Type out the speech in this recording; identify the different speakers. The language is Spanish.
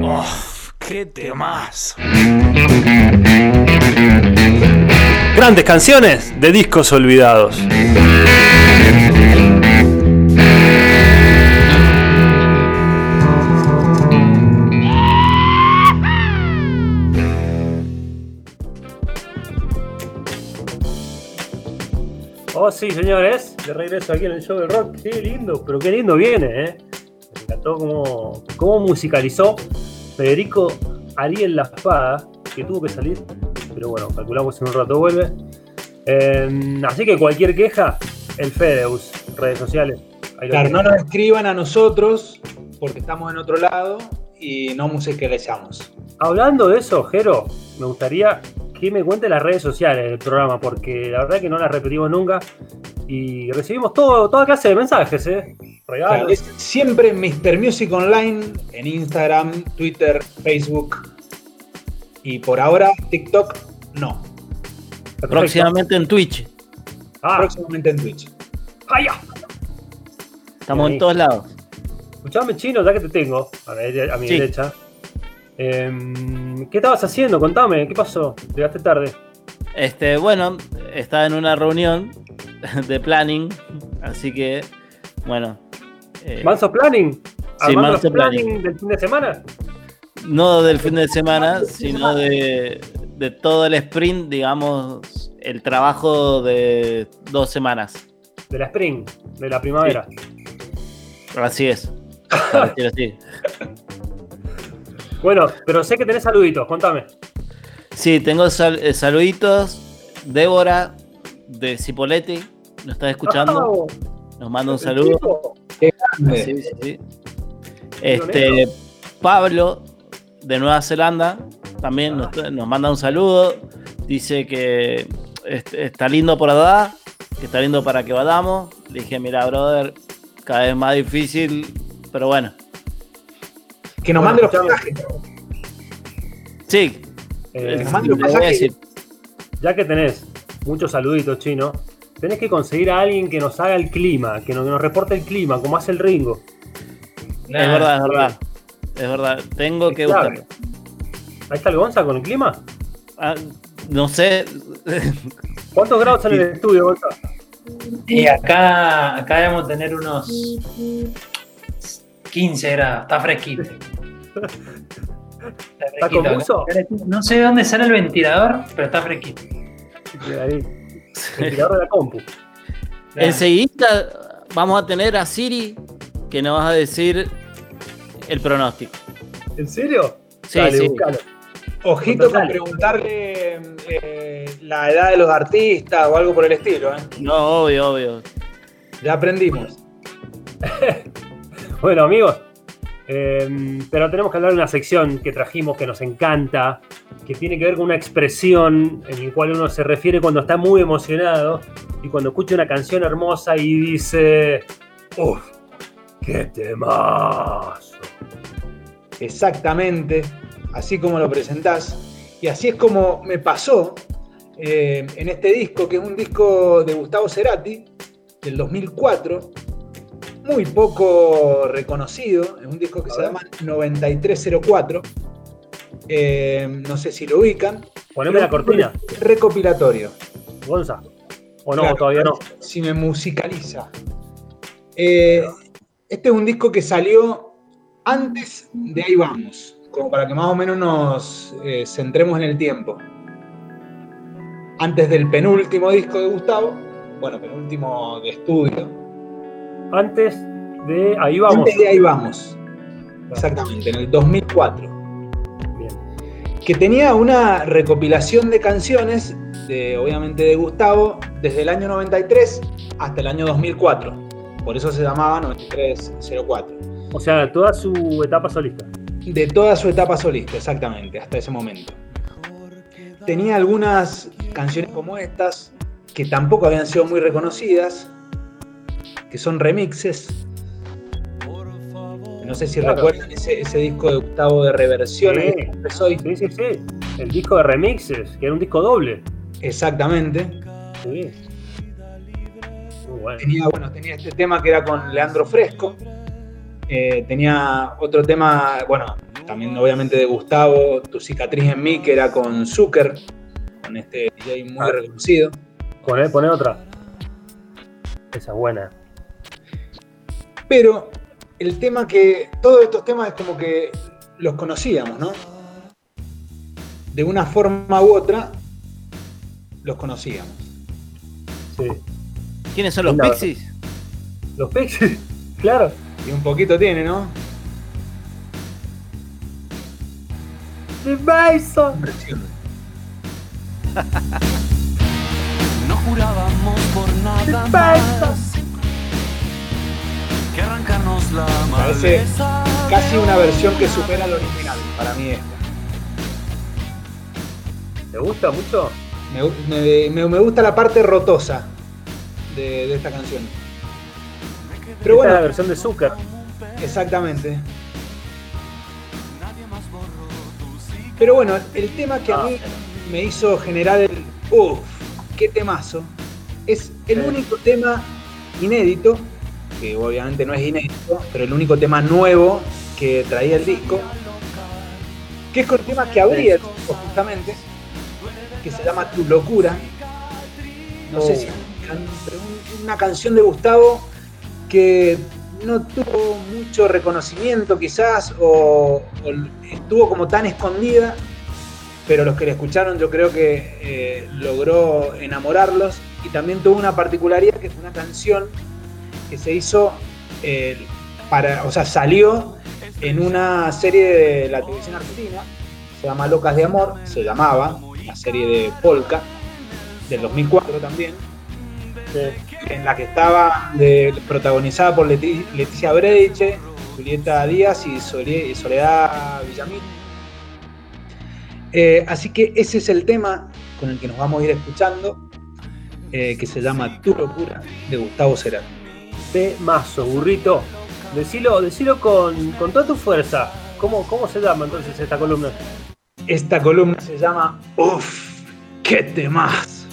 Speaker 1: Oh, ¡Qué temas! Grandes canciones de discos olvidados. Oh, sí, señores, de regreso aquí en el show del rock. Qué lindo, pero qué lindo viene, ¿eh? Encantó cómo, cómo musicalizó Federico Ariel La Espada, que tuvo que salir, pero bueno, calculamos en un rato vuelve. Eh, así que cualquier queja, el Fedeus, redes sociales.
Speaker 2: Claro, no nos escriban a nosotros porque estamos en otro lado y no musicalizamos.
Speaker 1: Hablando de eso, Jero, me gustaría que me cuente las redes sociales del programa, porque la verdad que no las repetimos nunca. Y recibimos todo, toda clase de mensajes, ¿eh?
Speaker 2: Claro, es siempre Mr. Music Online en Instagram, Twitter, Facebook y por ahora TikTok no.
Speaker 1: Perfecto.
Speaker 3: Próximamente en Twitch.
Speaker 1: Ah,
Speaker 2: Próximamente en Twitch.
Speaker 1: ¡Jaya!
Speaker 3: Estamos
Speaker 1: Ahí.
Speaker 3: en todos lados.
Speaker 1: Escuchame, chino, ya que te tengo, a mi, a mi
Speaker 3: Sí.
Speaker 1: derecha. Em, ¿Qué estabas haciendo? Contame, ¿qué pasó? Llegaste tarde.
Speaker 3: Este, bueno, estaba en una reunión de planning, así que, bueno. Eh,
Speaker 1: ¿Manso Planning? ¿Armando
Speaker 3: Manso
Speaker 1: planning,
Speaker 3: Planning.
Speaker 1: del fin de semana?
Speaker 3: no del fin de semana, sino de, de todo el sprint, digamos, el trabajo de dos semanas.
Speaker 1: De la Spring, de la primavera.
Speaker 3: Así es. así.
Speaker 1: Bueno, pero sé que tenés saluditos, contame.
Speaker 3: Sí, tengo sal- eh, saluditos. Débora de Cipolletti nos está escuchando. Nos manda un saludo.
Speaker 1: Chico.
Speaker 3: Sí, sí, sí. Este, Pablo de Nueva Zelanda también nos, nos manda un saludo. Dice que est- está lindo por allá, que está lindo para que vayamos. Le dije, mira, brother, cada vez más difícil, pero bueno.
Speaker 2: Que nos
Speaker 1: Bueno,
Speaker 2: mande los pasajes.
Speaker 3: Sí,
Speaker 1: Eh,
Speaker 2: nos mande los pasajes.
Speaker 1: ya que tenés muchos saluditos, chino, tenés que conseguir a alguien que nos haga el clima, que nos, que nos reporte el clima, como hace el Ringo.
Speaker 3: Es verdad, es verdad. Es verdad. Tengo
Speaker 1: Es
Speaker 3: que
Speaker 1: clave.
Speaker 3: buscar.
Speaker 1: Ahí está el Gonza con el clima.
Speaker 3: Ah, no sé.
Speaker 1: ¿Cuántos grados en el estudio, Gonza?
Speaker 4: Y acá, acá debemos tener unos 15 grados, está fresquito. Está
Speaker 1: ¿Está
Speaker 4: fresquito.
Speaker 1: confuso?
Speaker 4: No sé de dónde sale el ventilador, pero está fresquito.
Speaker 1: Ahí. Ventilador de la compu.
Speaker 3: Enseguida vamos a tener a Siri que nos va a decir el pronóstico.
Speaker 1: ¿En serio?
Speaker 3: Sí,
Speaker 1: Dale,
Speaker 3: sí.
Speaker 1: buscalo.
Speaker 2: Ojito con preguntarle eh, la edad de los artistas o algo por el estilo. ¿eh?
Speaker 3: No, obvio, obvio.
Speaker 2: Ya aprendimos.
Speaker 1: Bueno, amigos, eh, pero tenemos que hablar de una sección que trajimos que nos encanta, que tiene que ver con una expresión en la cual uno se refiere cuando está muy emocionado y cuando escucha una canción hermosa y dice, ¡Uf! ¡Qué temazo!
Speaker 2: Exactamente, así como lo presentás. Y así es como me pasó eh, en este disco, que es un disco de Gustavo Cerati, del 2004, muy poco reconocido, es un disco que se llama 9304. Eh, no sé si lo ubican.
Speaker 1: Poneme la cortina,
Speaker 2: Recopilatorio.
Speaker 1: Gonza. O no,
Speaker 2: Claro,
Speaker 1: todavía no.
Speaker 2: Si me musicaliza. Eh, este es un disco que salió antes de Ahí Vamos, como para que más o menos nos eh, centremos en el tiempo. Antes del penúltimo disco de Gustavo, bueno, penúltimo de estudio.
Speaker 1: Antes de. Ahí vamos.
Speaker 2: Antes de Ahí Vamos, exactamente, en el 2004.
Speaker 1: Bien.
Speaker 2: que tenía una recopilación de canciones, de, obviamente de Gustavo, desde el año 93 hasta el año 2004. Por eso se llamaba 9304.
Speaker 1: O sea, toda su etapa solista.
Speaker 2: De toda su etapa solista, exactamente, hasta ese momento. Tenía algunas canciones como estas, que tampoco habían sido muy reconocidas, que son remixes. No sé si
Speaker 1: Claro.
Speaker 2: recuerdan ese, ese disco de Gustavo de reversiones.
Speaker 1: Sí. Sí, sí, sí. El disco de remixes, que era un disco doble.
Speaker 2: Exactamente.
Speaker 1: Sí. Muy bueno.
Speaker 2: Tenía, bueno, tenía este tema que era con Leandro Fresco. Eh, tenía otro tema, bueno, también obviamente de Gustavo, Tu cicatriz en mí, que era con Zucker, con este DJ muy
Speaker 1: Ah.
Speaker 2: reconocido.
Speaker 1: Poné, poné otra. Esa es buena.
Speaker 2: Pero el tema que, todos estos temas es como que los conocíamos, ¿no? De una forma u otra, los conocíamos.
Speaker 1: Sí.
Speaker 3: ¿Quiénes son los. Pixies?
Speaker 1: Los Pixies, claro.
Speaker 2: Y un poquito tiene, ¿no?
Speaker 1: The Bison.
Speaker 5: No jurábamos por nada más arrancarnos la
Speaker 2: Parece casi una versión que supera al original, para mí esta.
Speaker 1: ¿Te gusta mucho?
Speaker 2: Me, gu- me- me- me gusta la parte rotosa de, de esta canción. Pero
Speaker 1: Esta es la
Speaker 2: bueno,
Speaker 1: versión de Zucker.
Speaker 2: exactamente. Pero bueno, el tema que a
Speaker 1: Ah,
Speaker 2: mí me hizo generar el uff, qué temazo, es el
Speaker 1: Sí.
Speaker 2: único tema inédito, que obviamente no es inédito, pero el único tema nuevo que traía el disco, que es con el tema que abría el disco justamente, que se llama Tu Locura. No sé
Speaker 1: Oh.
Speaker 2: si una canción de Gustavo que no tuvo mucho reconocimiento quizás o, o estuvo como tan escondida, pero los que la escucharon yo creo que eh, logró enamorarlos y también tuvo una particularidad que fue una canción que se hizo eh, para, o sea, salió en una serie de la televisión argentina, se llama Locas de Amor, se llamaba, una serie de Polka, del 2004 también, en la que estaba de- protagonizada por Leti- Leticia Brediche, Julieta Díaz y Soledad Villamil. Eh, así que ese es el tema con el que nos vamos a ir escuchando, eh, que se llama Tu locura, de Gustavo Cerati.
Speaker 1: Temazo, burrito. Decilo, decilo con, con toda tu fuerza. ¿Cómo, ¿Cómo se llama entonces esta columna?
Speaker 2: Esta columna se llama Uf, qué temas.